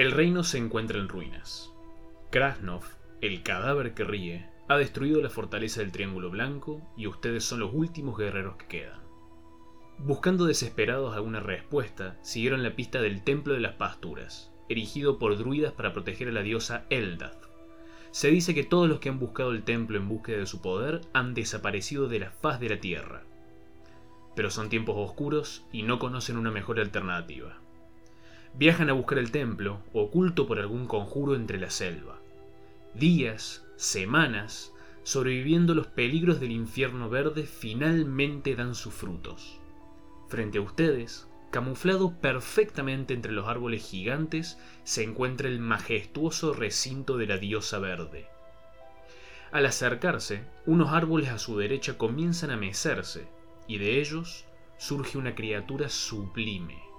El reino se encuentra en ruinas. Krasnov, el cadáver que ríe, ha destruido la fortaleza del Triángulo Blanco y ustedes son los últimos guerreros que quedan. Buscando desesperados alguna respuesta, siguieron la pista del Templo de las Pasturas, erigido por druidas para proteger a la diosa Eldath. Se dice que todos los que han buscado el templo en búsqueda de su poder han desaparecido de la faz de la tierra. Pero son tiempos oscuros y no conocen una mejor alternativa. Viajan a buscar el templo, oculto por algún conjuro entre la selva. Días, semanas, sobreviviendo los peligros del infierno verde, finalmente dan sus frutos. Frente a ustedes, camuflado perfectamente entre los árboles gigantes, se encuentra el majestuoso recinto de la diosa verde. Al acercarse, unos árboles a su derecha comienzan a mecerse, y de ellos surge una criatura sublime.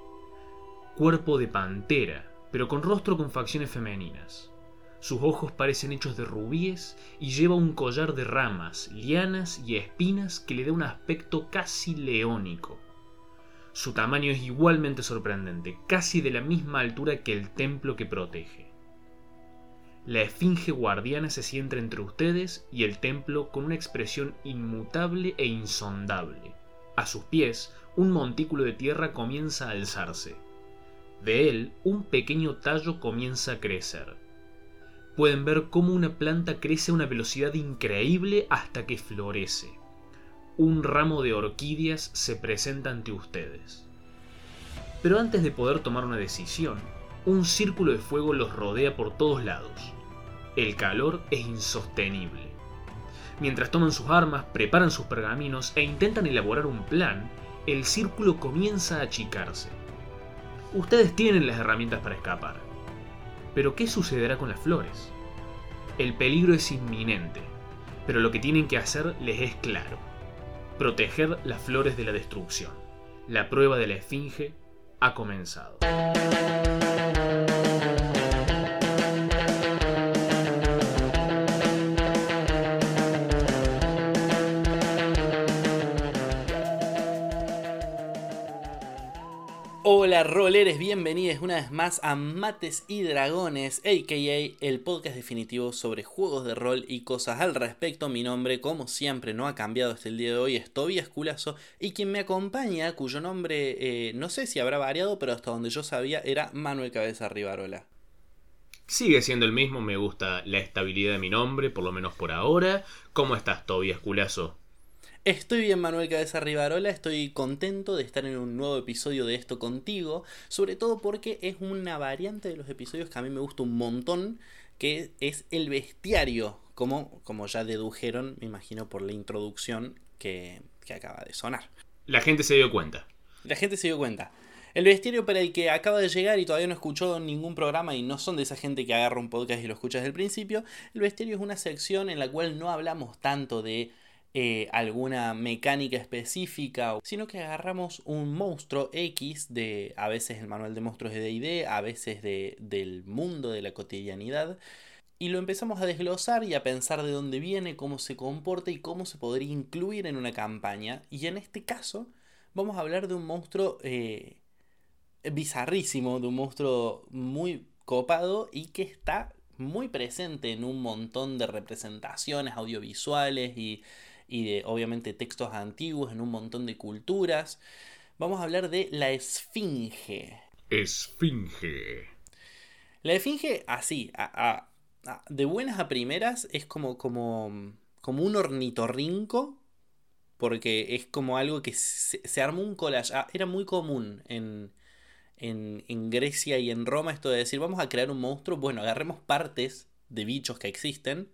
Cuerpo de pantera, pero con rostro con facciones femeninas. Sus ojos parecen hechos de rubíes y lleva un collar de ramas, lianas y espinas que le da un aspecto casi leónico. Su tamaño es igualmente sorprendente, casi de la misma altura que el templo que protege. La esfinge guardiana se sienta entre ustedes y el templo con una expresión inmutable e insondable. A sus pies, un montículo de tierra comienza a alzarse. De él, un pequeño tallo comienza a crecer pueden ver cómo una planta crece a una velocidad increíble hasta que florece. Un ramo de orquídeas se presenta ante ustedes. Pero antes de poder tomar una decisión, un círculo de fuego los rodea por todos lados. El calor es insostenible. Mientras toman sus armas, preparan sus pergaminos e intentan elaborar un plan, el círculo comienza a achicarse. Ustedes tienen las herramientas para escapar, pero ¿qué sucederá con las flores? El peligro es inminente, pero lo que tienen que hacer les es claro. Proteger las flores de la destrucción. La prueba de la esfinge ha comenzado. Roleres, bienvenidos una vez más a Mates y Dragones, aka el podcast definitivo sobre juegos de rol y cosas al respecto. Mi nombre, como siempre, no ha cambiado hasta el día de hoy, es Tobias Culazo y quien me acompaña, cuyo nombre eh, no sé si habrá variado, pero hasta donde yo sabía era Manuel Cabeza Rivarola. Sigue siendo el mismo, me gusta la estabilidad de mi nombre, por lo menos por ahora. ¿Cómo estás, Tobias Culazo? Estoy bien, Manuel Cabeza Rivarola, estoy contento de estar en un nuevo episodio de esto contigo, sobre todo porque es una variante de los episodios que a mí me gusta un montón, que es el bestiario, como, como ya dedujeron, me imagino, por la introducción que, que acaba de sonar. La gente se dio cuenta. La gente se dio cuenta. El bestiario para el que acaba de llegar y todavía no escuchó ningún programa y no son de esa gente que agarra un podcast y lo escucha desde el principio, el bestiario es una sección en la cual no hablamos tanto de eh, alguna mecánica específica, sino que agarramos un monstruo X de a veces el manual de monstruos de DD, a veces de, del mundo de la cotidianidad, y lo empezamos a desglosar y a pensar de dónde viene, cómo se comporta y cómo se podría incluir en una campaña. Y en este caso vamos a hablar de un monstruo eh, bizarrísimo, de un monstruo muy copado y que está muy presente en un montón de representaciones audiovisuales y y de obviamente textos antiguos en un montón de culturas. Vamos a hablar de la esfinge. Esfinge. La esfinge, así, de buenas a primeras, es como, como, como un ornitorrinco, porque es como algo que se, se armó un collage. Ah, era muy común en, en, en Grecia y en Roma esto de decir, vamos a crear un monstruo, bueno, agarremos partes de bichos que existen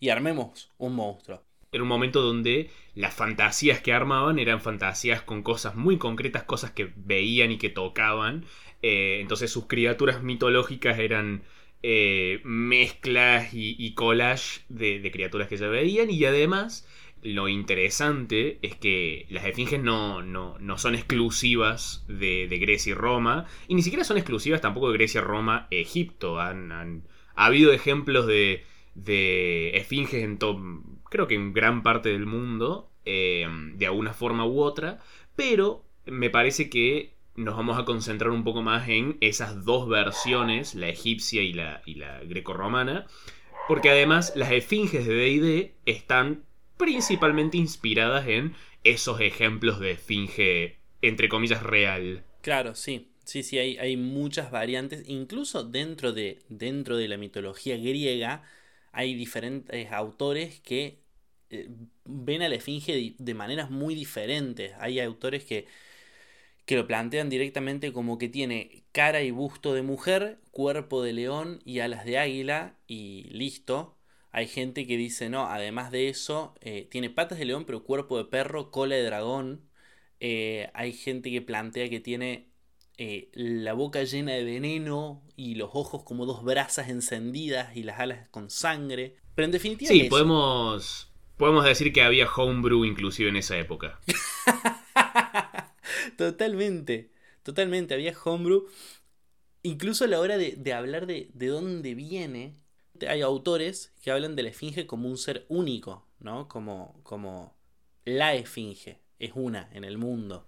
y armemos un monstruo era un momento donde las fantasías que armaban eran fantasías con cosas muy concretas, cosas que veían y que tocaban. Eh, entonces sus criaturas mitológicas eran eh, mezclas y, collage de, criaturas que ya veían. Y además, lo interesante es que las esfinges no, no, no son exclusivas de, Grecia y Roma. Y ni siquiera son exclusivas tampoco de Grecia, Roma, Egipto. Han, han ha habido ejemplos de, de esfinges en creo que en gran parte del mundo, eh, de alguna forma u otra, pero me parece que nos vamos a concentrar un poco más en esas dos versiones, la egipcia y la, y la grecorromana, porque además las esfinges de D&D están principalmente inspiradas en esos ejemplos de esfinge, entre comillas, real. Claro, sí. Sí, sí, hay, hay muchas variantes. Incluso dentro de, dentro de la mitología griega hay diferentes autores que eh, ven a la esfinge de, maneras muy diferentes. Hay autores que, que lo plantean directamente como que tiene cara y busto de mujer, cuerpo de león y alas de águila y listo. Hay gente que dice, no, además de eso, eh, tiene patas de león pero cuerpo de perro, cola de dragón. Eh, hay gente que plantea que tiene la boca llena de veneno y los ojos como dos brasas encendidas y las alas con sangre. Pero en definitiva... Sí, podemos Podemos decir que había homebrew inclusive en esa época. totalmente, totalmente, había homebrew. Incluso a la hora de, hablar de, de, dónde viene, hay autores que hablan de la esfinge como un ser único, ¿no? Como, como la esfinge, es una en el mundo.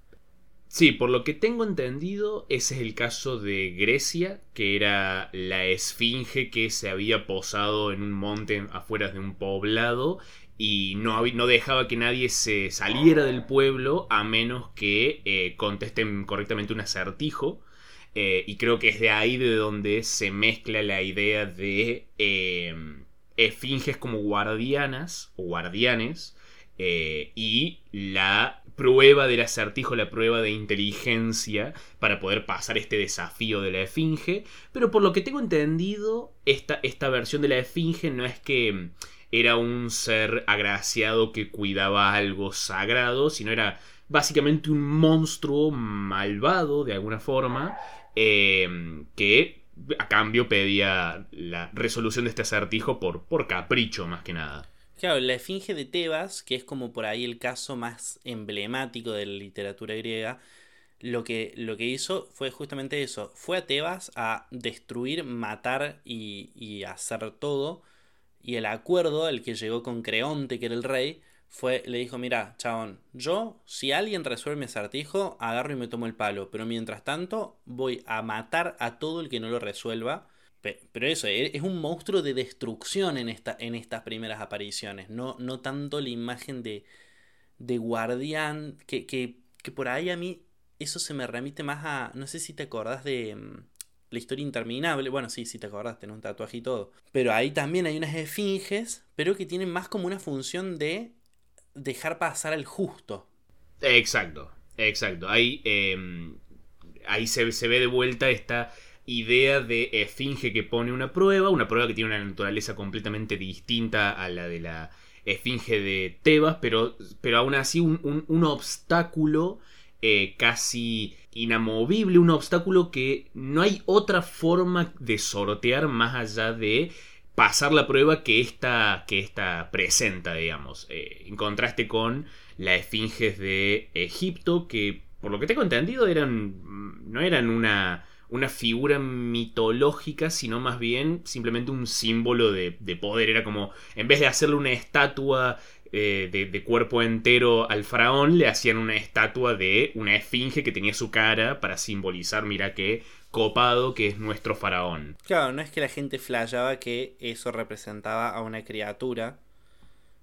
Sí, por lo que tengo entendido, ese es el caso de Grecia, que era la esfinge que se había posado en un monte afuera de un poblado y no, no, dejaba que nadie se saliera del pueblo a menos que eh, contesten correctamente un acertijo. Eh, y creo que es de ahí de donde se mezcla la idea de em, esfinges como guardianas o guardianes eh, y la prueba del acertijo, la prueba de inteligencia para poder pasar este desafío de la esfinge. Pero por lo que tengo entendido, esta, esta versión de la esfinge no es que era un ser agraciado que cuidaba algo sagrado, sino era básicamente un monstruo malvado de alguna forma eh, que a cambio pedía la resolución de este acertijo por, por capricho más que nada. Claro, la Esfinge de Tebas, que es como por ahí el caso más emblemático de la literatura griega, lo que, lo que hizo fue justamente eso. Fue a Tebas a destruir, matar y, y hacer todo y el acuerdo al que llegó con Creonte, que era el rey, fue, le dijo, mira, chabón, yo, si alguien resuelve mi acertijo, agarro y me tomo el palo, pero mientras tanto voy a matar a todo el que no lo resuelva. Pero eso, e, es un monstruo de destrucción en, esta, en estas primeras apariciones, no, no tanto la imagen de, de guardián, que, que, que por ahí a mí eso se me remite más a, no sé si te acordás de mm, la historia interminable. Bueno, sí, sí te acordás, tenés un tatuaje y todo. Pero ahí también hay unas esfinges, pero que tienen más como una función de dejar pasar al justo. Exacto, exacto. Ahí, em, ahí se, se ve de vuelta esta idea de esfinge que pone una prueba, una prueba que tiene una naturaleza completamente distinta a la de la esfinge de Tebas, pero, pero aún así un, un obstáculo eh, casi inamovible, un obstáculo que no hay otra forma de sortear más allá de pasar la prueba que esta, que esta presenta, digamos. Eh, en contraste con las esfinges de Egipto, que por lo que tengo entendido eran, no eran una, una figura mitológica, sino más bien simplemente un símbolo de, de, poder. Era como, en vez de hacerle una estatua eh, de, cuerpo entero al faraón, le hacían una estatua de una esfinge que tenía su cara para simbolizar, mira qué copado que es nuestro faraón. Claro, no es que la gente flayaba que eso representaba a una criatura,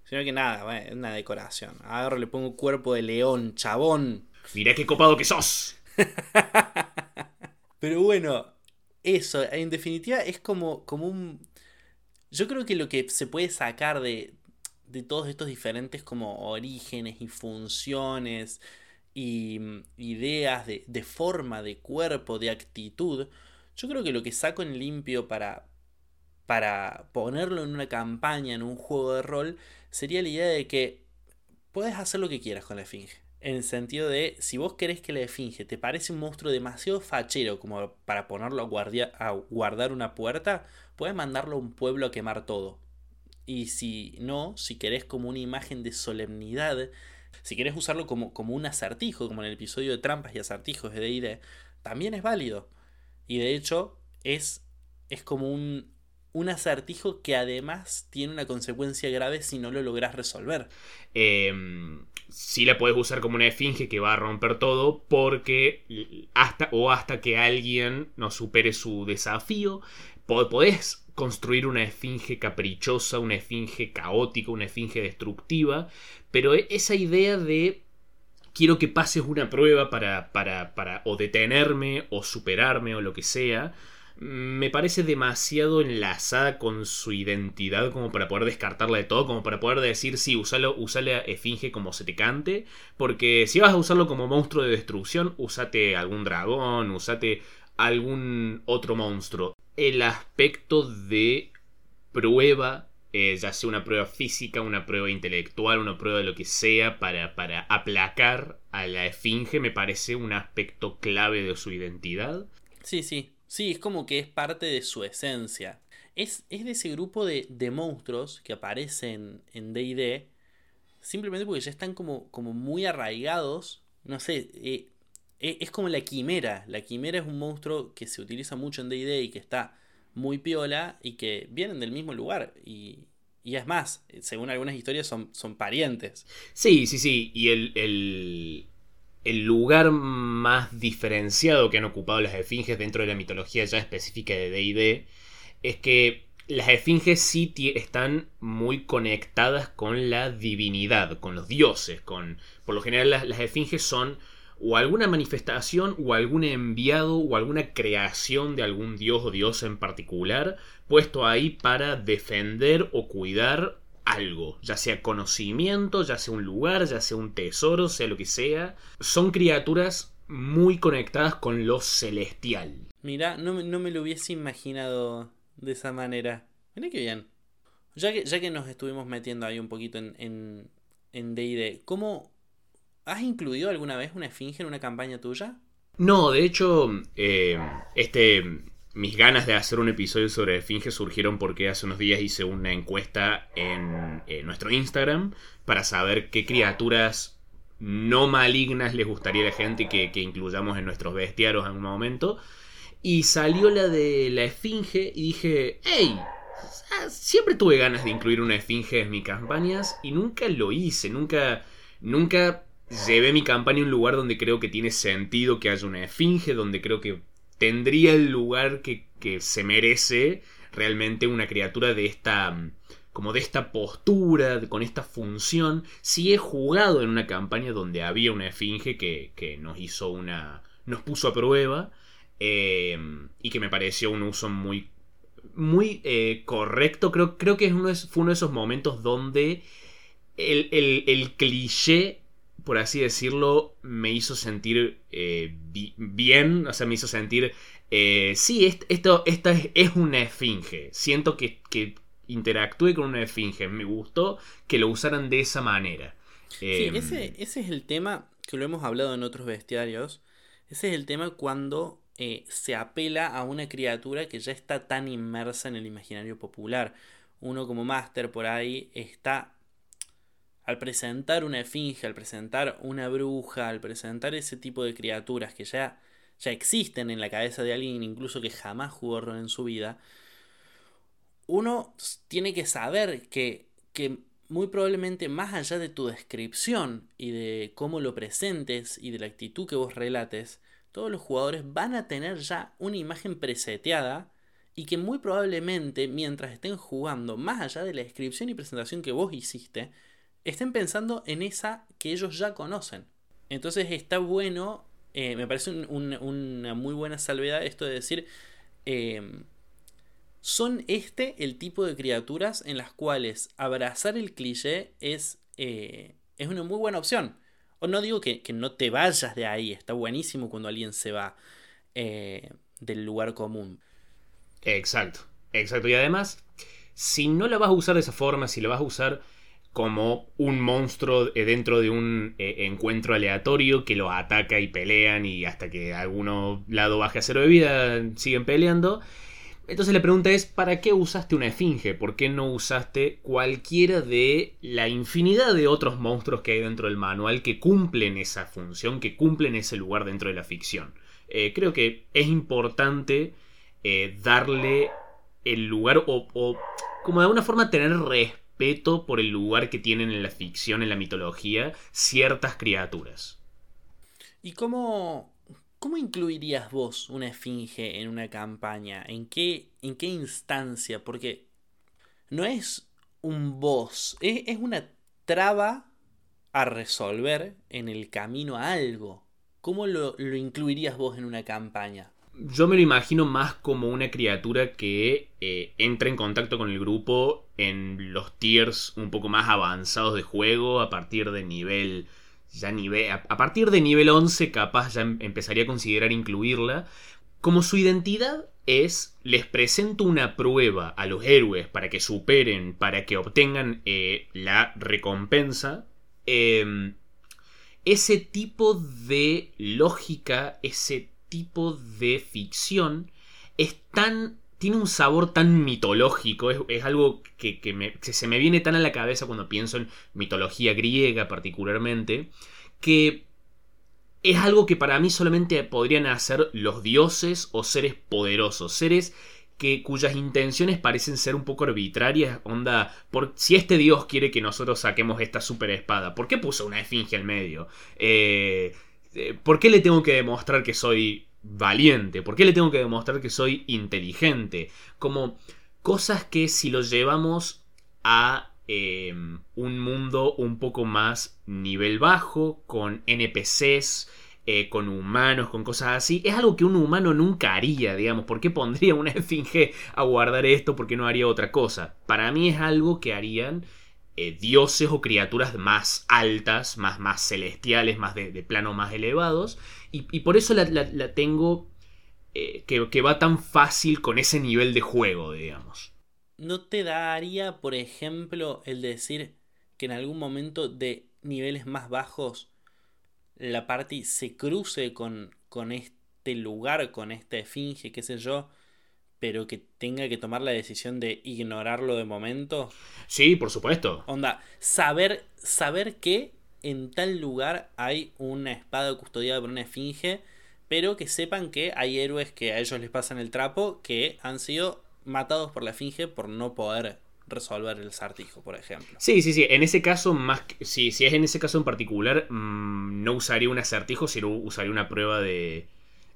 sino que nada, es una decoración. Ahora le pongo cuerpo de león, chabón. Mira qué copado que sos. Pero bueno, eso, en definitiva es como, como un... Yo creo que lo que se puede sacar de, de todos estos diferentes como orígenes y funciones y mm, ideas de, de, forma, de cuerpo, de actitud, yo creo que lo que saco en limpio para, para ponerlo en una campaña, en un juego de rol, sería la idea de que puedes hacer lo que quieras con la esfinge. En el sentido de, si vos querés que la esfinge te parece un monstruo demasiado fachero como para ponerlo a, a guardar una puerta, puedes mandarlo a un pueblo a quemar todo y si no, si querés como una imagen de solemnidad, si querés usarlo como, como un acertijo, como en el episodio de trampas y acertijos de DD, también es válido. Y de hecho, es, es como un, un acertijo que además tiene una consecuencia grave si no lo logras resolver. Eh, sí la puedes usar como una esfinge que va a romper todo porque hasta o hasta que alguien no supere su desafío, podés construir una esfinge caprichosa, una esfinge caótica, una esfinge destructiva, pero e, esa idea de quiero que pases una prueba para, para, para o detenerme o superarme o lo que sea, me parece demasiado enlazada con su identidad como para poder descartarla de todo, como para poder decir, sí, usalo, usale a Esfinge como se te cante, porque si vas a usarlo como monstruo de destrucción, usate algún dragón, usate algún otro monstruo. El aspecto de prueba, eh, ya sea una prueba física, una prueba intelectual, una prueba de lo que sea, para, para aplacar a la Esfinge, me parece un aspecto clave de su identidad. Sí, sí, Sí, es como que es parte de su esencia. Es, es de ese grupo de, de, monstruos que aparecen en DD, simplemente porque ya están como, como muy arraigados. No sé, eh, es como la quimera. La quimera es un monstruo que se utiliza mucho en DD y que está muy piola y que vienen del mismo lugar. Y, y es más, según algunas historias son, son parientes. Sí, sí, sí. Y el, el, el lugar más diferenciado que han ocupado las esfinges dentro de la mitología ya específica de DD es que las esfinges sí están muy conectadas con la divinidad, con los dioses, con por lo general las, las esfinges son o alguna manifestación o algún enviado o alguna creación de algún dios o diosa en particular puesto ahí para defender o cuidar algo, ya sea conocimiento, ya sea un lugar, ya sea un tesoro, sea lo que sea. Son criaturas muy conectadas con lo celestial. Mira, no, no, me lo hubiese imaginado de esa manera. Mira qué bien. Ya que, ya que nos estuvimos metiendo ahí un poquito en en DD, ¿cómo has incluido alguna vez una esfinge en una campaña tuya? No, de hecho, eh, este mis ganas de hacer un episodio sobre Esfinge surgieron porque hace unos días hice una encuesta en, nuestro Instagram para saber qué criaturas no malignas les gustaría a la gente que, que incluyamos en nuestros bestiarios en algún momento. Y salió la de la Esfinge y dije, hey, siempre tuve ganas de incluir una Esfinge en mis campañas y nunca lo hice, nunca, nunca llevé mi campaña a un lugar donde creo que tiene sentido que haya una Esfinge, donde creo que tendría el lugar que, se merece realmente una criatura de esta como de esta postura, con esta función. Sí he jugado en una campaña donde había una esfinge que, que nos hizo una. nos puso a prueba. Eh, y que me pareció un uso muy. muy eh, correcto. Creo, creo que uno fue uno de esos momentos donde el, el, el cliché por así decirlo, me hizo sentir eh, bien, o sea, me hizo sentir, eh, sí, esto, esta es, una esfinge, siento que, que interactúe con una esfinge, me gustó que lo usaran de esa manera. Sí, em, ese, ese es el tema que lo hemos hablado en otros bestiarios, ese es el tema cuando eh, se apela a una criatura que ya está tan inmersa en el imaginario popular. Uno como máster por ahí está al presentar una esfinge, al presentar una bruja, al presentar ese tipo de criaturas que ya, ya existen en la cabeza de alguien, incluso que jamás jugó rol en su vida, uno tiene que saber que, que muy probablemente más allá de tu descripción y de cómo lo presentes y de la actitud que vos relates, todos los jugadores van a tener ya una imagen preseteada y que muy probablemente mientras estén jugando, más allá de la descripción y presentación que vos hiciste, estén pensando en esa que ellos ya conocen. Entonces está bueno, eh, me parece una muy buena salvedad esto de decir, em, son este el tipo de criaturas en las cuales abrazar el cliché es, eh, es una muy buena opción. O no digo que, que, no te vayas de ahí, está buenísimo cuando alguien se va eh, del lugar común. Exacto, exacto. Y además, si no la vas a usar de esa forma, si la vas a usar como un monstruo eh, dentro de un eh, encuentro aleatorio que lo ataca y pelean y hasta que alguno lado baje a cero de vida siguen peleando. Entonces la pregunta es, ¿para qué usaste una esfinge? ¿Por qué no usaste cualquiera de la infinidad de otros monstruos que hay dentro del manual que cumplen esa función, que cumplen ese lugar dentro de la ficción? Eh, creo que es importante darle el lugar o, o como de alguna forma tener respeto por el lugar que tienen en la ficción, en la mitología, ciertas criaturas. ¿Y cómo, cómo incluirías vos una esfinge en una campaña? ¿En qué, en qué instancia? Porque no es un boss, es, es una traba a resolver en el camino a algo. ¿Cómo lo, lo incluirías vos en una campaña? Yo me lo imagino más como una criatura que eh, entra en contacto con el grupo en los tiers un poco más avanzados de juego a partir de nivel ya nivel a, partir de nivel 11 capaz ya em- empezaría a considerar incluirla. Como su identidad es les presento una prueba a los héroes para que superen para que obtengan eh, la recompensa em, ese tipo de lógica ese tipo de ficción es tan. tiene un sabor tan mitológico. Es, es algo que, que se me viene tan a la cabeza cuando pienso en mitología griega, particularmente. Que es algo que para mí solamente podrían hacer los dioses o seres poderosos. Seres que cuyas intenciones parecen ser un poco arbitrarias, onda, por, si este dios quiere que nosotros saquemos esta super espada, ¿por qué puso una esfinge al medio? Eh, ¿Por qué le tengo que demostrar que soy valiente? ¿Por qué le tengo que demostrar que soy inteligente? Como cosas que si lo llevamos a eh, un mundo un poco más nivel bajo, con NPCs, eh, con humanos, con cosas así, es algo que un humano nunca haría, digamos. ¿Por qué pondría una esfinge a guardar esto? ¿Por qué no haría otra cosa? Para mí es algo que harían eh, dioses o criaturas más altas, más, más celestiales, más de, plano más elevados. Y, por eso la tengo eh, que, que va tan fácil con ese nivel de juego, digamos. ¿No te daría, por ejemplo, el decir que en algún momento de niveles más bajos la party se cruce con, con este lugar, con esta esfinge, qué sé yo, pero que tenga que tomar la decisión de ignorarlo de momento? Sí, por supuesto. Onda, saber, saber que en tal lugar hay una espada custodiada por una esfinge, pero que sepan que hay héroes que a ellos les pasan el trapo que han sido matados por la esfinge por no poder resolver el sartijo, por ejemplo. Sí, sí, sí. En ese caso, más que- si, si es en ese caso en particular, mm, no usaría un acertijo, sino usaría una prueba de,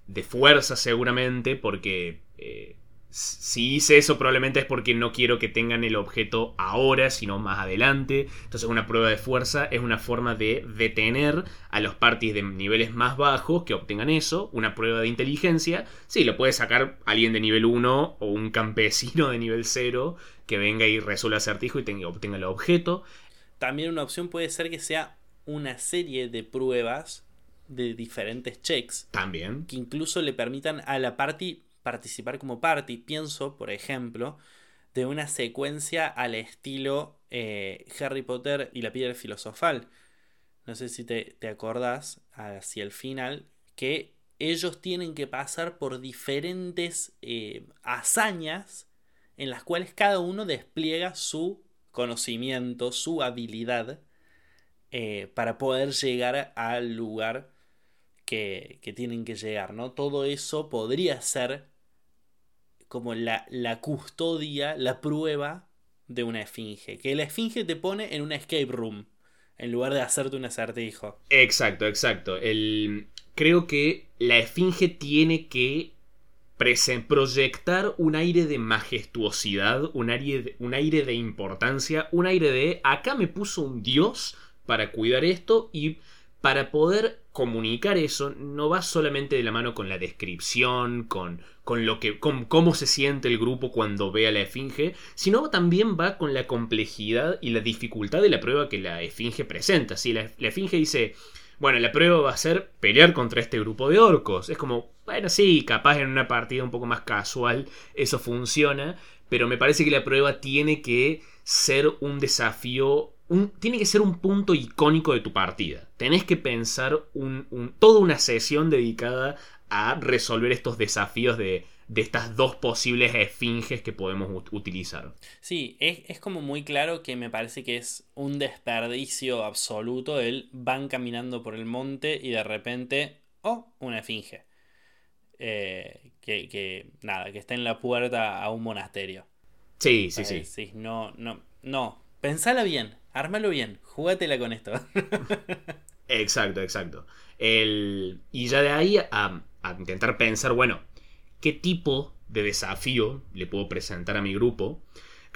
de fuerza seguramente, porque eh, si hice eso probablemente es porque no quiero que tengan el objeto ahora, sino más adelante. Entonces una prueba de fuerza es una forma de detener a los parties de niveles más bajos que obtengan eso. Una prueba de inteligencia, sí, lo puede sacar alguien de nivel 1 o un campesino de nivel 0 que venga y resuelva acertijo y tenga, obtenga el objeto. También una opción puede ser que sea una serie de pruebas de diferentes checks También. que incluso le permitan a la party participar como party. Pienso, por ejemplo, de una secuencia al estilo eh, Harry Potter y la piedra filosofal. No sé si te, te acordás hacia el final que ellos tienen que pasar por diferentes eh, hazañas en las cuales cada uno despliega su conocimiento, su habilidad eh, para poder llegar al lugar que, que tienen que llegar, ¿no? Todo eso podría ser como la, la custodia, la prueba de una esfinge. Que la esfinge te pone en una escape room en lugar de hacerte un acertijo. Exacto, exacto. El, creo que la esfinge tiene que proyectar un aire de majestuosidad, un aire un aire de importancia, un aire de acá me puso un dios para cuidar esto y para poder comunicar eso no va solamente de la mano con la descripción, con, con lo que, con cómo se siente el grupo cuando ve a la esfinge, sino también va con la complejidad y la dificultad de la prueba que la esfinge presenta. Si la, la dice, bueno, la prueba va a ser pelear contra este grupo de orcos, es como, bueno, sí, capaz en una partida un poco más casual eso funciona, pero me parece que la prueba tiene que ser un desafío un- tiene que ser un punto icónico de tu partida. Tenés que pensar un, un- toda una sesión dedicada a resolver estos desafíos de, de estas dos posibles esfinges que podemos ut- utilizar. Sí, es, es como muy claro que me parece que es un desperdicio absoluto el van caminando por el monte y de repente, oh, una esfinge. eh, que, que, nada, que está en la puerta a un monasterio. Sí, sí, sí. Sí, no, no, no. Pensala bien, ármalo bien, jugátela con esto. exacto, exacto. El, y ya de ahí a, a intentar pensar, bueno, ¿qué tipo de desafío le puedo presentar a mi grupo?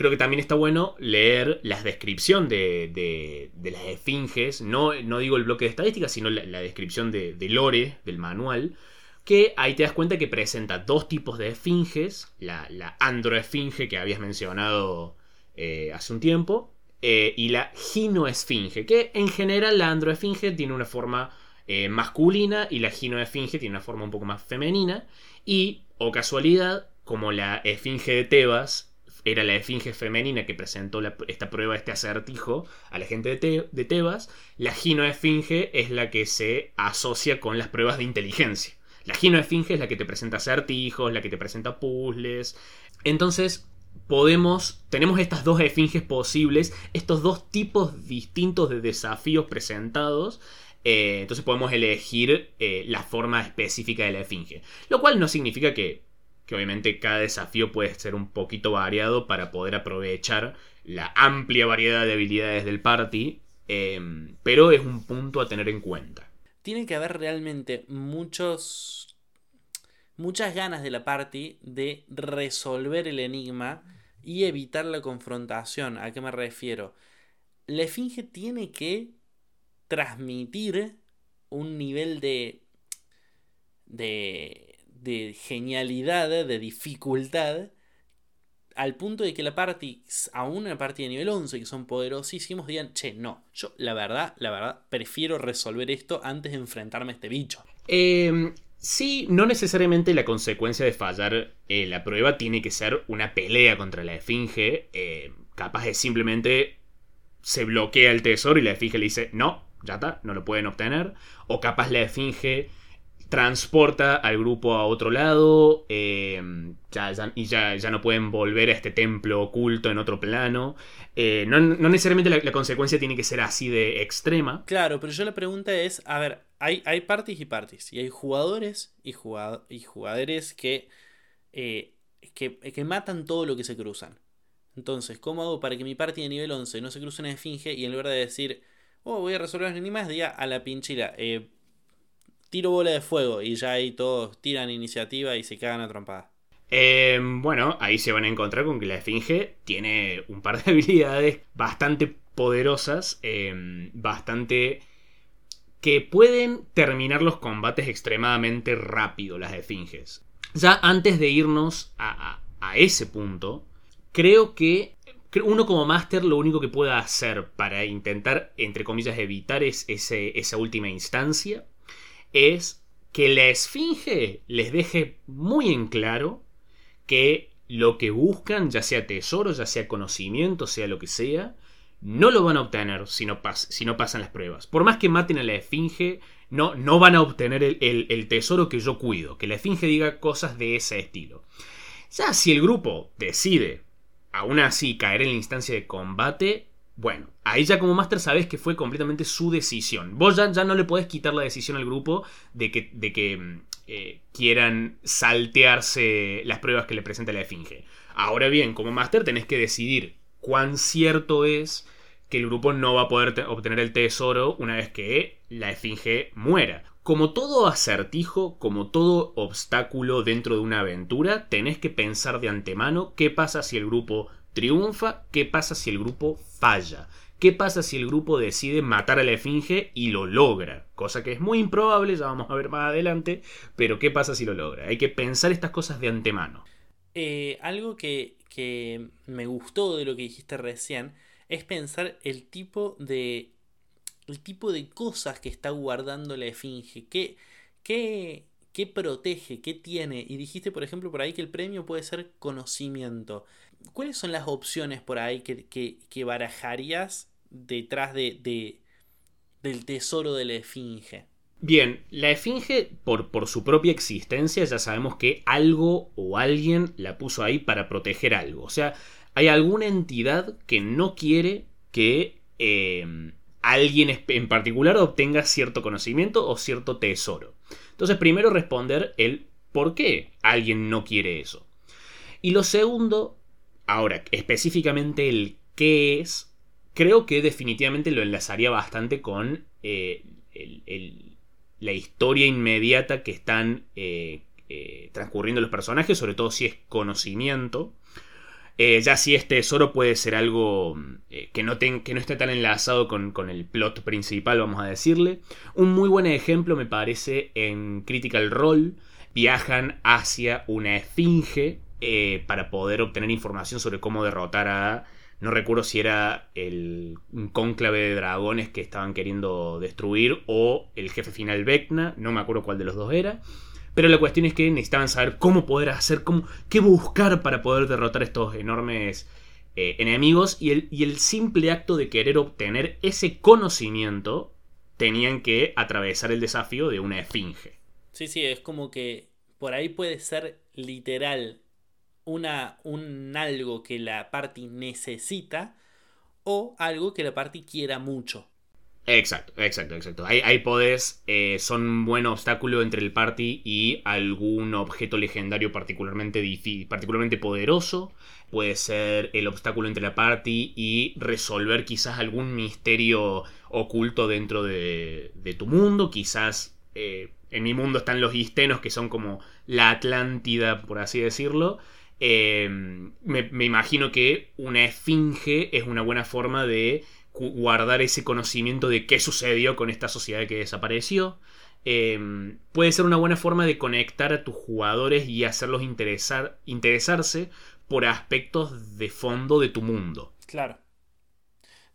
creo que también está bueno leer la descripción de, las esfinges, no, no, digo el bloque de estadísticas, sino la, descripción de, lore del manual, que ahí te das cuenta que presenta dos tipos de esfinges, la, la androesfinge que habías mencionado eh, hace un tiempo, eh, y la ginoesfinge, que en general la androesfinge tiene una forma eh, masculina y la ginoesfinge tiene una forma un poco más femenina, y, o casualidad, como la esfinge de Tebas era la esfinge femenina que presentó esta prueba, este acertijo a la gente de, Tebas. La ginoesfinge es la que se asocia con las pruebas de inteligencia. La ginoesfinge es la que te presenta acertijos, la que te presenta puzzles. Entonces, podemos, tenemos estas dos esfinges posibles, estos dos tipos distintos de desafíos presentados. Eh, entonces podemos elegir eh, la forma específica de la esfinge. Lo cual no significa que que obviamente cada desafío puede ser un poquito variado para poder aprovechar la amplia variedad de habilidades del party, em, pero es un punto a tener en cuenta. Tiene que haber realmente muchos muchas ganas de la party de resolver el enigma y evitar la confrontación. ¿A qué me refiero? La esfinge tiene que transmitir un nivel de de de genialidad, de dificultad, al punto de que la party, aún una party de nivel 11 que son poderosísimos, digan, che, no, yo la verdad, la verdad, prefiero resolver esto antes de enfrentarme a este bicho. Eh, sí, no necesariamente la consecuencia de fallar eh, la prueba tiene que ser una pelea contra la esfinge, eh, capaz de simplemente se bloquea el tesoro y la esfinge le dice, no, ya está, no lo pueden obtener, o capaz la esfinge transporta al grupo a otro lado eh, y ya, ya, no pueden volver a este templo oculto en otro plano. Eh, no, necesariamente la, consecuencia tiene que ser así de extrema. Claro, pero yo la pregunta es, a ver, hay, hay parties y parties, y hay jugadores y, y jugadores que, eh, que, que, matan todo lo que se cruzan. Entonces, ¿cómo hago para que mi party de nivel 11 no se cruce una esfinge y en lugar de decir, oh, voy a resolver los enigmas, diga a la pinchila, eh, tiro bola de fuego y ya ahí todos tiran iniciativa y se cagan a. Em, bueno, ahí se van a encontrar con que la Esfinge tiene un par de habilidades bastante poderosas, em, bastante que pueden terminar los combates extremadamente rápido, las Esfinges. Ya antes de irnos a, ese punto, creo que uno como máster lo único que pueda hacer para intentar, entre comillas, evitar es esa última instancia es que la esfinge les deje muy en claro que lo que buscan, ya sea tesoro, ya sea conocimiento, sea lo que sea, no lo van a obtener si no, si no pasan las pruebas. Por más que maten a la esfinge, no, no van a obtener el, el, tesoro que yo cuido. Que la esfinge diga cosas de ese estilo. Ya si el grupo decide, aún así, caer en la instancia de combate, bueno, ahí ya como máster sabes que fue completamente su decisión. Vos ya, ya, no le podés quitar la decisión al grupo de que, de que mm, eh, quieran saltearse las pruebas que le presenta la Esfinge. Ahora bien, como máster tenés que decidir cuán cierto es que el grupo no va a poder obtener el tesoro una vez que la Esfinge muera. Como todo acertijo, como todo obstáculo dentro de una aventura, tenés que pensar de antemano qué pasa si el grupo triunfa, ¿qué pasa si el grupo falla? ¿Qué pasa si el grupo decide matar a la esfinge y lo logra? Cosa que es muy improbable, ya vamos a ver más adelante, pero ¿qué pasa si lo logra? Hay que pensar estas cosas de antemano. Eh, algo que, que me gustó de lo que dijiste recién es pensar el tipo de el tipo de cosas que está guardando la esfinge. ¿Qué, qué, qué protege? ¿Qué tiene? Y dijiste, por ejemplo, por ahí que el premio puede ser conocimiento. ¿Cuáles son las opciones por ahí que, barajarías detrás de, del tesoro de la esfinge? Bien, la esfinge, por, por, su propia existencia, ya sabemos que algo o alguien la puso ahí para proteger algo. O sea, hay alguna entidad que no quiere que eh, alguien en particular obtenga cierto conocimiento o cierto tesoro. Entonces, primero responder el ¿Por qué alguien no quiere eso? Y lo segundo, ahora, específicamente el qué es, creo que definitivamente lo enlazaría bastante con eh, la historia inmediata que están eh, eh, transcurriendo los personajes, sobre todo si es conocimiento. ya si este tesoro puede ser algo que, no que no esté tan enlazado con, con, el plot principal, vamos a decirle. Un muy buen ejemplo me parece en Critical Role. Viajan hacia una esfinge para poder obtener información sobre cómo derrotar a no recuerdo si era el, cónclave de dragones que estaban queriendo destruir o el jefe final Vecna, no me acuerdo cuál de los dos era. Pero la cuestión es que necesitaban saber cómo poder hacer, cómo, qué buscar para poder derrotar estos enormes eh, enemigos. Y el, y el simple acto de querer obtener ese conocimiento, tenían que atravesar el desafío de una esfinge. Sí, sí, es como que por ahí puede ser literal una, un algo que la party necesita o algo que la party quiera mucho. Exacto, exacto, exacto. Ahí, ahí podés, eh, son buen obstáculo entre el party y algún objeto legendario particularmente, particularmente poderoso. Puede ser el obstáculo entre la party y resolver quizás algún misterio oculto dentro de, de tu mundo. Quizás eh, en mi mundo están los histenos que son como la Atlántida, por así decirlo. Em, me, imagino que una esfinge es una buena forma de guardar ese conocimiento de qué sucedió con esta sociedad que desapareció. Em, puede ser una buena forma de conectar a tus jugadores y hacerlos interesar, interesarse por aspectos de fondo de tu mundo. Claro.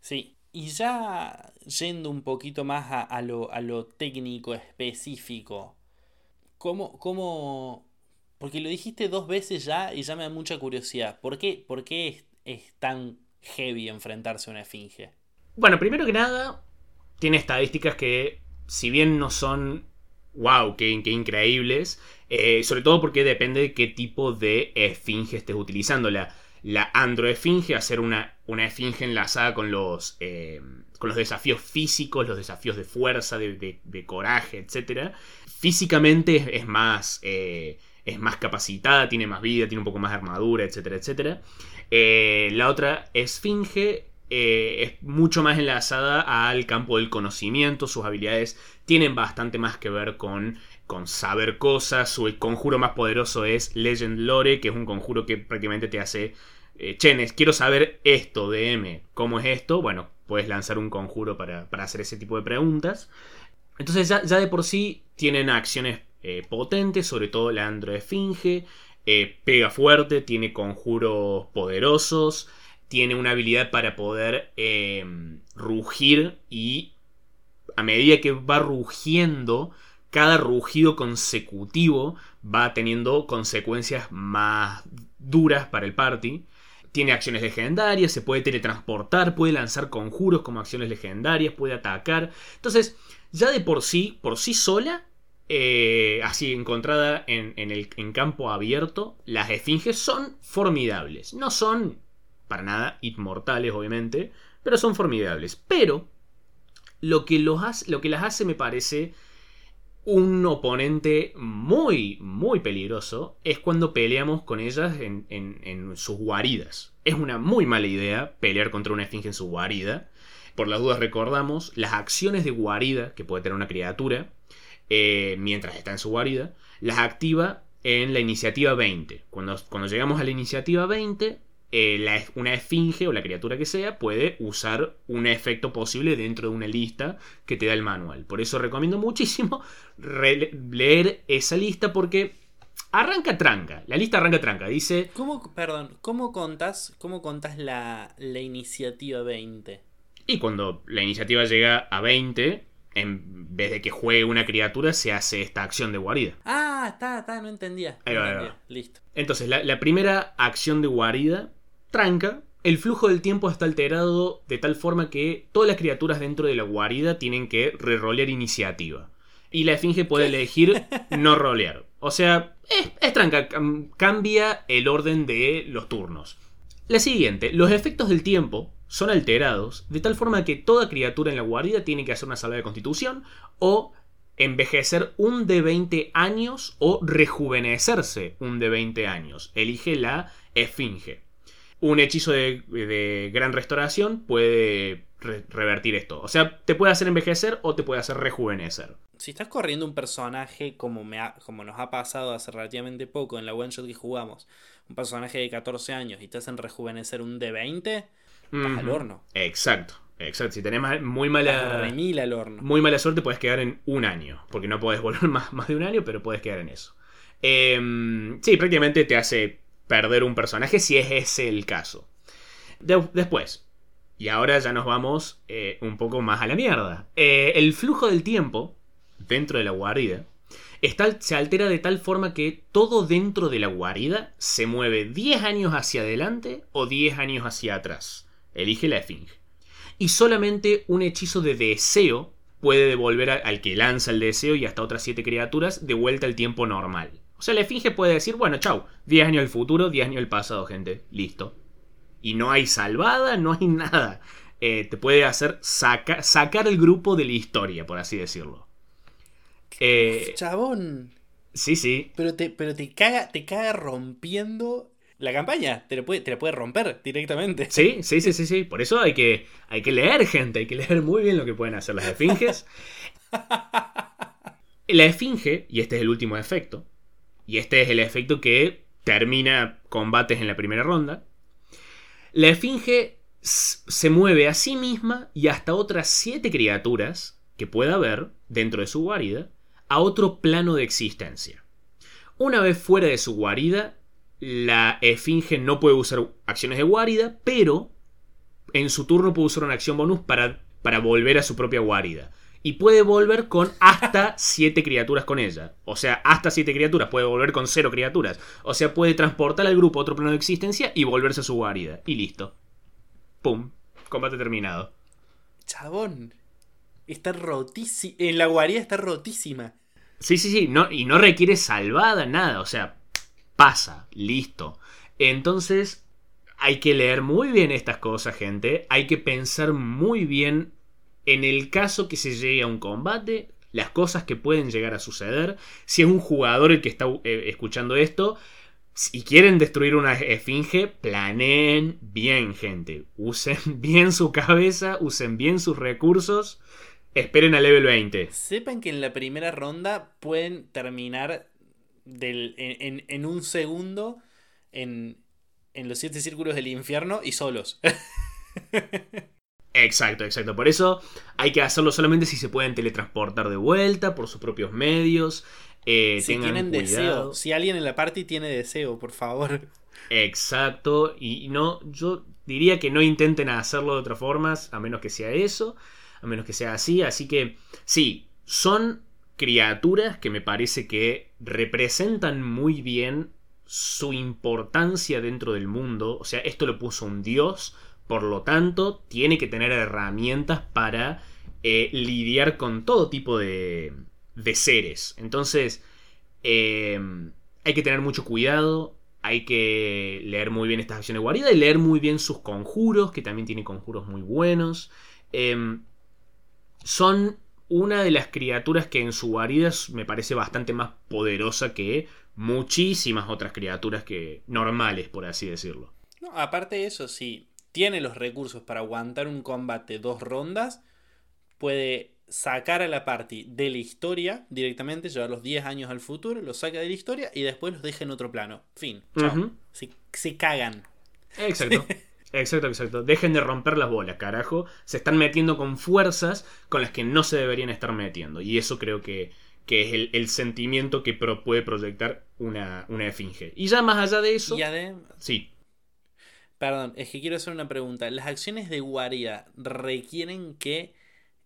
Sí. Y ya yendo un poquito más a, lo, a lo, técnico específico, ¿cómo, cómo, porque lo dijiste dos veces ya y ya me da mucha curiosidad. ¿Por qué, por qué es, tan heavy enfrentarse a una esfinge? Bueno, primero que nada, tiene estadísticas que, si bien no son wow, qué, increíbles, eh, sobre todo porque depende de qué tipo de esfinge estés utilizando. La, la androesfinge, hacer una, una esfinge enlazada con los, eh, con los desafíos físicos, los desafíos de fuerza, de, coraje, etc. Físicamente es, más... Eh, es más capacitada, tiene más vida, tiene un poco más de armadura, etcétera, etcétera. Eh, la otra, Esfinge, eh, es mucho más enlazada al campo del conocimiento, sus habilidades tienen bastante más que ver con, con saber cosas, su conjuro más poderoso es Legend Lore, que es un conjuro que prácticamente te hace, eh, Chenes, quiero saber esto de M, ¿cómo es esto? Bueno, puedes lanzar un conjuro para, hacer ese tipo de preguntas. Entonces ya, ya de por sí tienen acciones eh, potente, sobre todo la androesfinge. Eh, pega fuerte, tiene conjuros poderosos, tiene una habilidad para poder em, rugir y a medida que va rugiendo, cada rugido consecutivo va teniendo consecuencias más duras para el party. Tiene acciones legendarias, se puede teletransportar, puede lanzar conjuros como acciones legendarias, puede atacar. Entonces, ya de por sí, por sí sola, eh, así encontrada en, el, campo abierto, las esfinges son formidables. No son para nada inmortales, obviamente, pero son formidables. Pero lo que, los lo que las hace me parece un oponente muy, muy peligroso es cuando peleamos con ellas en, en, sus guaridas. Es una muy mala idea pelear contra una esfinge en su guarida. Por las dudas recordamos las acciones de guarida que puede tener una criatura eh, mientras está en su guarida, las activa en la iniciativa 20. Cuando, cuando llegamos a la iniciativa 20, eh, una esfinge o la criatura que sea puede usar un efecto posible dentro de una lista que te da el manual. Por eso recomiendo muchísimo leer esa lista porque arranca tranca. La lista arranca tranca. Dice. ¿Cómo, perdón, ¿cómo contás, cómo contás la, la iniciativa 20? Y cuando la iniciativa llega a 20, en vez de que juegue una criatura, se hace esta acción de guarida. Ah, está, está, no entendía. Listo. Entonces, la, primera acción de guarida tranca. El flujo del tiempo está alterado de tal forma que todas las criaturas dentro de la guarida tienen que rerolear iniciativa. Y la esfinge puede elegir no rolear. O sea, es, es tranca, cambia el orden de los turnos. La siguiente, los efectos del tiempo son alterados de tal forma que toda criatura en la guardia tiene que hacer una salva de constitución o envejecer un de 20 años o rejuvenecerse un de 20 años. Elige la esfinge. Un hechizo de, gran restauración puede revertir esto. O sea, te puede hacer envejecer o te puede hacer rejuvenecer. Si estás corriendo un personaje como, me como nos ha pasado hace relativamente poco en la one shot que jugamos, un personaje de 14 años y te hacen rejuvenecer un de 20, al horno. Exacto. Exacto, si tenés muy mala. al horno. Muy mala suerte, puedes quedar en un año. Porque no puedes volver más, más de un año, pero puedes quedar en eso. Em, sí, prácticamente te hace perder un personaje si es ese el caso. después, y ahora ya nos vamos eh, un poco más a la mierda. Eh, el flujo del tiempo dentro de la guarida está, se altera de tal forma que todo dentro de la guarida se mueve 10 años hacia adelante o 10 años hacia atrás. Elige la esfinge y solamente un hechizo de deseo puede devolver al que lanza el deseo y hasta otras 7 criaturas de vuelta al tiempo normal. O sea, la Esfinge puede decir, bueno, chau, 10 años al futuro, 10 años al pasado, gente, listo. Y no hay salvada, no hay nada. Eh, te puede hacer sacar el grupo de la historia, por así decirlo. Eh, Chabón. Sí, sí. Pero te, pero te caga, te caga rompiendo la campaña. Te la, puede, te puede romper directamente. Sí, sí, sí, sí, sí. Por eso hay que, hay que leer, gente. Hay que leer muy bien lo que pueden hacer las esfinges. la esfinge, y este es el último efecto, y este es el efecto que termina combates en la primera ronda. La esfinge se mueve a sí misma y hasta otras siete criaturas que pueda haber dentro de su guarida a otro plano de existencia. Una vez fuera de su guarida, la esfinge no puede usar acciones de guarida, pero en su turno puede usar una acción bonus para, para volver a su propia guarida. Y puede volver con hasta 7 criaturas con ella. O sea, hasta 7 criaturas. Puede volver con 0 criaturas. O sea, puede transportar al grupo a otro plano de existencia y volverse a su guarida. Y listo. Pum. Combate terminado. Chabón. Está rotísima. En la guarida está rotísima. Sí, sí, sí. No, y no requiere salvada, nada. O sea, pasa, listo. Entonces, hay que leer muy bien estas cosas, gente. Hay que pensar muy bien en el caso que se llegue a un combate, las cosas que pueden llegar a suceder. Si es un jugador el que está eh, escuchando esto, si quieren destruir una esfinge, planeen bien, gente. Usen bien su cabeza, usen bien sus recursos. Esperen a level 20. Sepan que en la primera ronda pueden terminar en, un segundo en, los siete círculos del infierno y solos. Exacto, exacto. Por eso hay que hacerlo solamente si se pueden teletransportar de vuelta por sus propios medios. Eh, si tienen deseo. Si alguien en la party tiene deseo, por favor. Exacto. Y no, yo diría que no intenten hacerlo de otras formas, a menos que sea eso, a menos que sea así. Así que sí, son criaturas que me parece que representan muy bien su importancia dentro del mundo. O sea, esto lo puso un dios, por lo tanto, tiene que tener herramientas para eh, lidiar con todo tipo de, seres. Entonces, eh, hay que tener mucho cuidado. Hay que leer muy bien estas acciones de guarida y leer muy bien sus conjuros, que también tiene conjuros muy buenos. Eh, son una de las criaturas que en su guarida me parece bastante más poderosa que muchísimas otras criaturas que normales, por así decirlo. No, aparte de eso, si tiene los recursos para aguantar un combate dos rondas, puede sacar a la party de la historia directamente, llevar los 10 años al futuro, los saca de la historia y después los deja en otro plano. Fin. Chao. se, cagan. Exacto. Exacto, exacto. Dejen de romper las bolas, carajo. Se están metiendo con fuerzas con las que no se deberían estar metiendo. Y eso creo que, que es el, sentimiento que puede proyectar una, una, esfinge. Y ya más allá de eso. Sí. Perdón, es que quiero hacer una pregunta. ¿Las acciones de guardia requieren que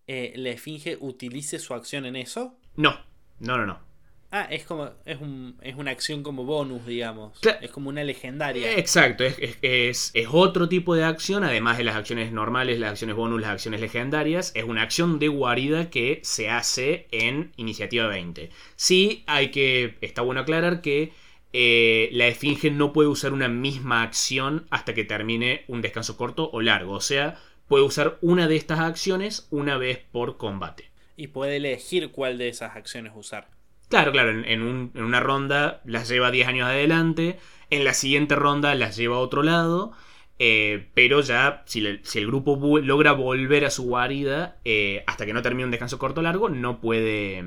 eh, la esfinge utilice su acción en eso? No, no, no, no. Ah, es como. Es, un, es una acción como bonus, digamos. Es como una legendaria. Exacto, es, es, es, otro tipo de acción, además de las acciones normales, las acciones bonus, las acciones legendarias. Es una acción de guarida que se hace en iniciativa 20. Sí, hay que. Está bueno aclarar que eh, la esfinge no puede usar una misma acción hasta que termine un descanso corto o largo. O sea, puede usar una de estas acciones una vez por combate. Y puede elegir cuál de esas acciones usar. Claro, claro, en, una ronda las lleva 10 años adelante, en la siguiente ronda las lleva a otro lado, eh, pero ya si, el grupo logra volver a su guarida, eh, hasta que no termine un descanso corto o largo, no puede,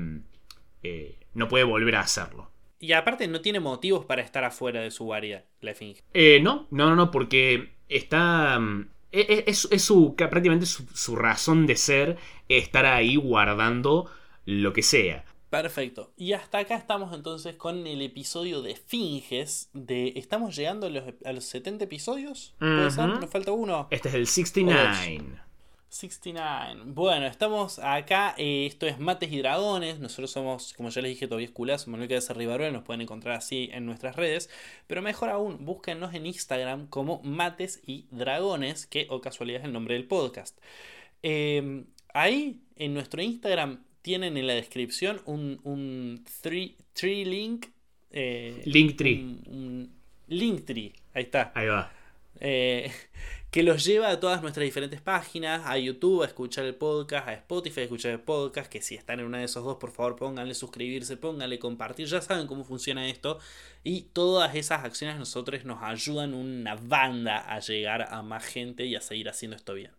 eh, no puede volver a hacerlo. Y aparte no tiene motivos para estar afuera de su guarida, la finge. no, no, no, no, porque está... Mm, e, e, es, su, prácticamente su razón de ser estar ahí guardando lo que sea. Perfecto. Y hasta acá estamos entonces con el episodio de Finges. De... ¿Estamos llegando a los, 70 episodios? ¿Puede ser? Nos falta uno. Este es el 69. 69. Bueno, estamos acá. Eh, esto es Mates y Dragones. Nosotros somos, como ya les dije, Tobias Culazo, Manuel Cabeza Rivarola. Nos pueden encontrar así en nuestras redes. Pero mejor aún, búsquennos en Instagram como Mates y Dragones, que o casualidad es el nombre del podcast. Eh, ahí, en nuestro Instagram, tienen en la descripción un, un tree, link. Eh, link tree. Un, link tree. Ahí está. Ahí va. Eh, que los lleva a todas nuestras diferentes páginas, a YouTube, a escuchar el podcast, a Spotify, a escuchar el podcast, que si están en una de esos dos, por favor pónganle suscribirse, pónganle compartir, ya saben cómo funciona esto. Y todas esas acciones nosotros nos ayudan una banda a llegar a más gente y a seguir haciendo esto bien.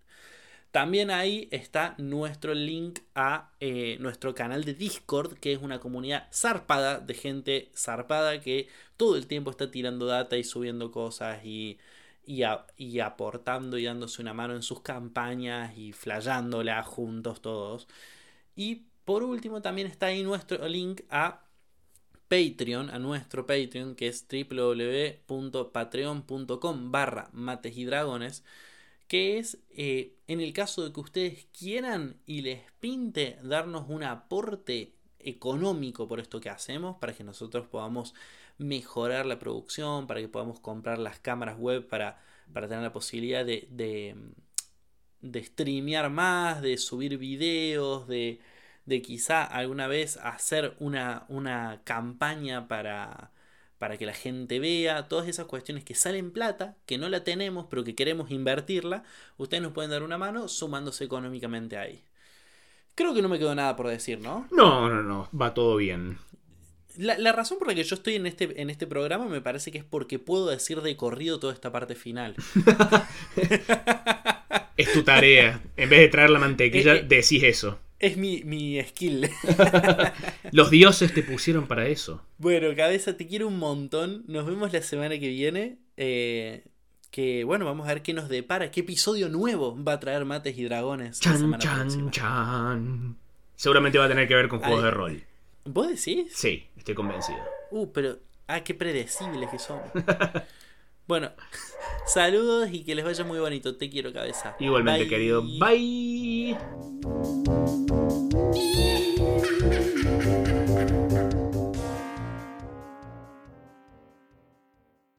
También ahí está nuestro link a eh, nuestro canal de Discord, que es una comunidad zarpada de gente zarpada que todo el tiempo está tirando data y subiendo cosas y, y, aportando y dándose una mano en sus campañas y flayándola juntos todos. Y por último también está ahí nuestro link a Patreon, a nuestro Patreon, que es www.patreon.com barra mates y dragones que es eh, en el caso de que ustedes quieran y les pinte darnos un aporte económico por esto que hacemos, para que nosotros podamos mejorar la producción, para que podamos comprar las cámaras web para, para tener la posibilidad de, de, de streamear más, de subir videos, de, de quizá alguna vez hacer una, una campaña para, para que la gente vea, todas esas cuestiones que salen plata, que no la tenemos, pero que queremos invertirla, ustedes nos pueden dar una mano sumándose económicamente ahí. Creo que no me quedó nada por decir, ¿no? No, no, no, va todo bien. La, razón por la que yo estoy en este, en este programa me parece que es porque puedo decir de corrido toda esta parte final. es tu tarea. En vez de traer la mantequilla, eh, eh, decís eso. Es mi, mi skill. Los dioses te pusieron para eso. Bueno, cabeza, te quiero un montón. Nos vemos la semana que viene. Eh, que bueno, vamos a ver qué nos depara, qué episodio nuevo va a traer Mates y Dragones. Chan, chan, chan. Seguramente va a tener que ver con juegos de rol. ¿Vos decís? Sí, estoy convencido. Uh, pero. Ah, qué predecibles que somos. Bueno, saludos y que les vaya muy bonito. Te quiero, cabeza. Igualmente, querido. Bye.